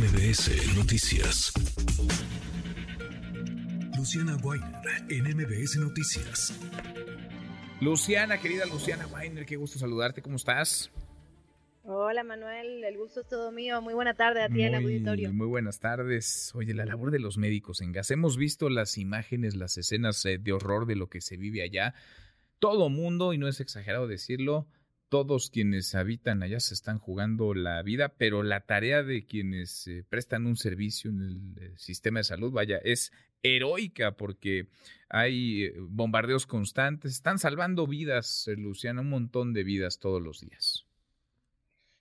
MBS Noticias. Luciana Weiner en MBS Noticias. Luciana, querida Luciana Weiner, qué gusto saludarte, ¿cómo estás? Hola Manuel, el gusto es todo mío. Muy buena tarde a ti en el auditorio. Muy buenas tardes. Oye, la labor de los médicos en gas. Hemos visto las imágenes, las escenas eh, de horror de lo que se vive allá. Todo mundo, y no es exagerado decirlo, todos quienes habitan allá se están jugando la vida, pero la tarea de quienes eh, prestan un servicio en el eh, sistema de salud, vaya, es heroica porque hay eh, bombardeos constantes, están salvando vidas, Luciana, un montón de vidas todos los días.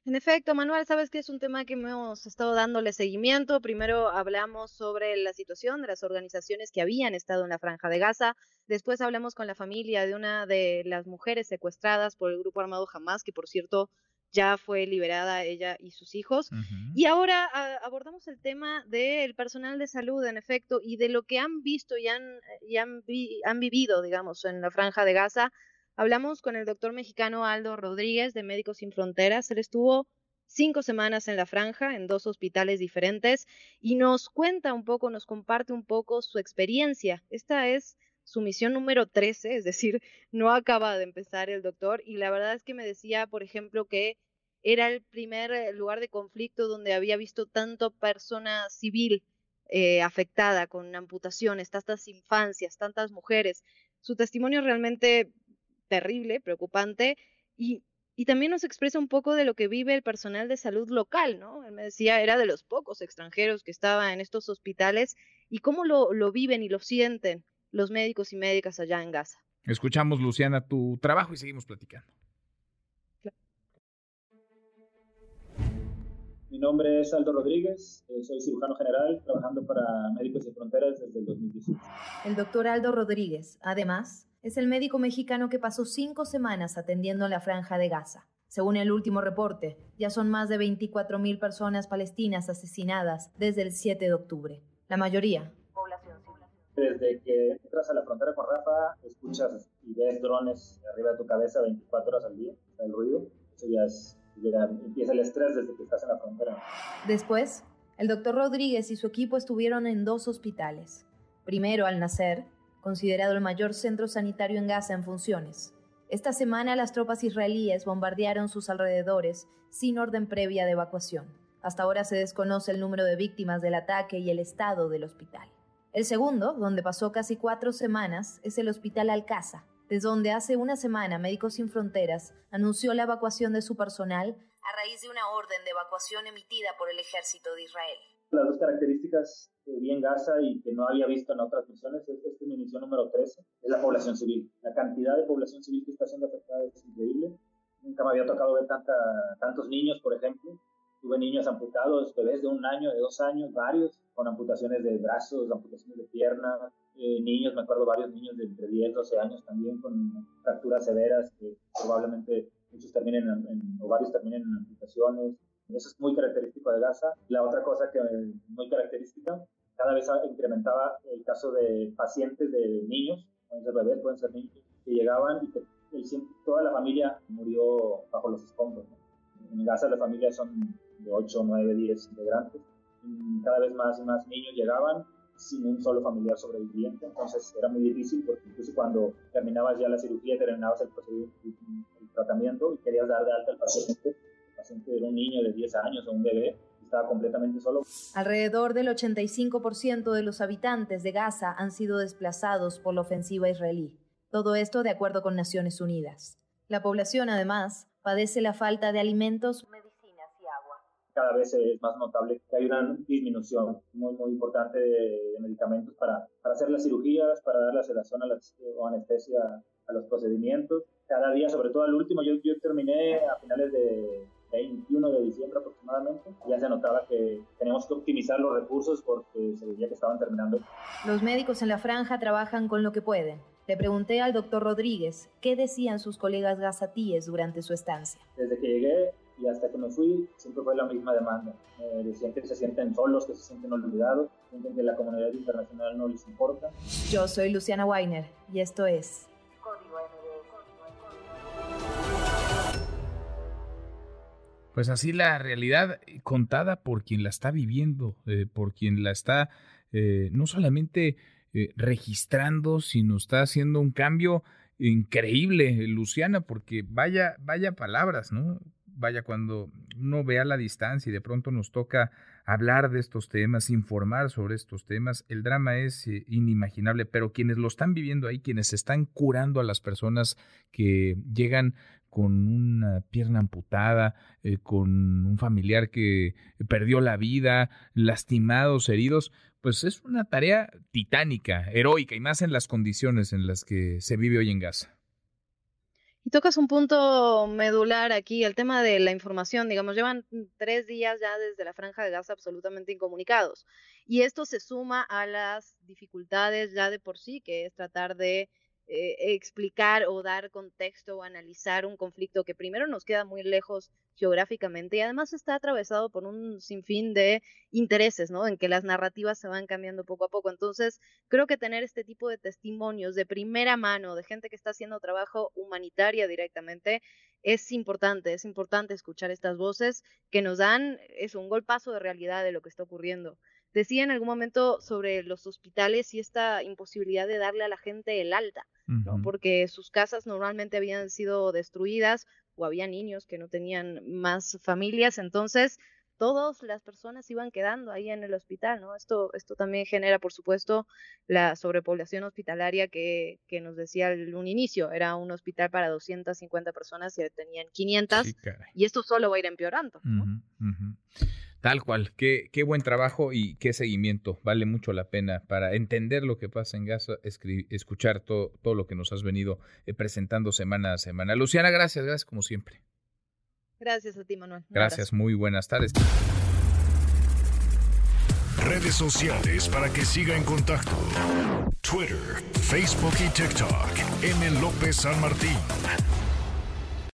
En efecto, Manuel, sabes que es un tema que hemos estado dándole seguimiento. Primero hablamos sobre la situación de las organizaciones que habían estado en la franja de Gaza. Después hablamos con la familia de una de las mujeres secuestradas por el grupo armado Hamas, que por cierto ya fue liberada ella y sus hijos. Y ahora abordamos el tema del personal de salud, en efecto, y de lo que han visto y han, y han, han vivido, digamos, en la franja de Gaza Hablamos con el doctor mexicano Aldo Rodríguez de Médicos Sin Fronteras. Él estuvo cinco semanas en la franja, en dos hospitales diferentes, y nos cuenta un poco, nos comparte un poco su experiencia. Esta es su misión número 13, es decir, no acaba de empezar el doctor, y la verdad es que me decía, por ejemplo, que era el primer eh, lugar de conflicto donde había visto tanto persona civil eh, afectada con amputaciones, tantas infancias, tantas mujeres. Su testimonio realmente terrible, preocupante, y, y también nos expresa un poco de lo que vive el personal de salud local, ¿no? Él me decía, era de los pocos extranjeros que estaba en estos hospitales y cómo lo, lo viven y lo sienten los médicos y médicas allá en Gaza. Escuchamos, Luciana, tu trabajo y seguimos platicando. Mi nombre es Aldo Rodríguez, eh, soy cirujano general trabajando para Médicos Sin Fronteras desde el 2018. El doctor Aldo Rodríguez, además, es el médico mexicano que pasó cinco semanas atendiendo la franja de Gaza. Según el último reporte, ya son más de 24.000 personas palestinas asesinadas desde el 7 de octubre. La mayoría, población civil. Desde que entras a la frontera con Rafa, escuchas y ves drones arriba de tu cabeza 24 horas al día, el ruido. Eso ya es, empieza el estrés desde que estás en la frontera. Después, el doctor Rodríguez y su equipo estuvieron en dos hospitales. Primero al nacer considerado el mayor centro sanitario en Gaza en funciones. Esta semana las tropas israelíes bombardearon sus alrededores sin orden previa de evacuación. Hasta ahora se desconoce el número de víctimas del ataque y el estado del hospital. El segundo, donde pasó casi cuatro semanas, es el Hospital Alcaza, desde donde hace una semana Médicos Sin Fronteras anunció la evacuación de su personal a raíz de una orden de evacuación emitida por el ejército de Israel. Las dos características que vi en Gaza y que no había visto en otras misiones, esta es mi misión número 13, es la población civil. La cantidad de población civil que está siendo afectada es increíble. Nunca me había tocado ver tanta, tantos niños, por ejemplo. Tuve niños amputados, bebés de un año, de dos años, varios, con amputaciones de brazos, amputaciones de piernas, eh, niños, me acuerdo varios niños de entre 10, 12 años también con fracturas severas que probablemente muchos terminen en, o varios terminen en amputaciones. Eso es muy característico de Gaza. La otra cosa que es muy característica, cada vez incrementaba el caso de pacientes de niños, pueden ser bebés, pueden ser niños, que llegaban y que toda la familia murió bajo los escombros. En Gaza las familias son de 8, 9, 10 integrantes. Y cada vez más y más niños llegaban sin un solo familiar sobreviviente, entonces era muy difícil porque incluso cuando terminabas ya la cirugía, terminabas el, el tratamiento y querías dar de alta al paciente, paciente era un niño de 10 años o un bebé, estaba completamente solo. Alrededor del 85% de los habitantes de Gaza han sido desplazados por la ofensiva israelí. Todo esto de acuerdo con Naciones Unidas. La población, además, padece la falta de alimentos, medicinas y agua. Cada vez es más notable que hay una disminución muy, muy importante de, medicamentos para, para, hacer las cirugías, para dar la sedación a la, o anestesia a los procedimientos. Cada día, sobre todo al último, yo, yo terminé a finales de 21 de diciembre aproximadamente, ya se notaba que teníamos que optimizar los recursos porque se veía que estaban terminando. Los médicos en la franja trabajan con lo que pueden. Le pregunté al doctor Rodríguez qué decían sus colegas gazatíes durante su estancia. Desde que llegué y hasta que me fui, siempre fue la misma demanda. Me decían que se sienten solos, que se sienten olvidados, sienten que la comunidad internacional no les importa. Yo soy Luciana Weiner y esto es Pues así la realidad eh, contada por quien la está viviendo, eh, por quien la está eh, no solamente registrando, sino está haciendo un cambio increíble, Luciana, porque vaya, vaya palabras, ¿no? Vaya, cuando uno ve a la distancia y de pronto nos toca hablar de estos temas, informar sobre estos temas, el drama es inimaginable, pero quienes lo están viviendo ahí, quienes están curando a las personas que llegan con una pierna amputada, eh, con un familiar que perdió la vida, lastimados, heridos, pues es una tarea titánica, heroica y más en las condiciones en las que se vive hoy en Gaza. Y tocas un punto medular aquí, el tema de la información. Digamos, llevan tres días ya desde la franja de Gaza absolutamente incomunicados. Y esto se suma a las dificultades ya de por sí, que es tratar de eh, explicar o dar contexto o analizar un conflicto que primero nos queda muy lejos geográficamente y además está atravesado por un sinfín de intereses, ¿no? En que las narrativas se van cambiando poco a poco. Entonces, creo que tener este tipo de testimonios de primera mano, de gente que está haciendo trabajo humanitaria directamente, es importante, es importante escuchar estas voces que nos dan, es un golpazo de realidad de lo que está ocurriendo. Decía en algún momento sobre los hospitales y esta imposibilidad de darle a la gente el alta, ¿no? porque sus casas normalmente habían sido destruidas o había niños que no tenían más familias, entonces todas las personas iban quedando ahí en el hospital, ¿no? Esto, esto también genera, por supuesto, la sobrepoblación hospitalaria que, que nos decía en un inicio, era un hospital para 250 personas y tenían 500, y esto solo va a ir empeorando, ¿no? Tal cual, qué, qué buen trabajo y qué seguimiento. Vale mucho la pena para entender lo que pasa en Gaza, escuchar todo, todo lo que nos has venido eh, presentando semana a semana. Luciana, gracias, gracias como siempre. Gracias a ti, Manuel. gracias, muy buenas tardes. Redes sociales para que siga en contacto: Twitter, Facebook y TikTok. M. López San Martín.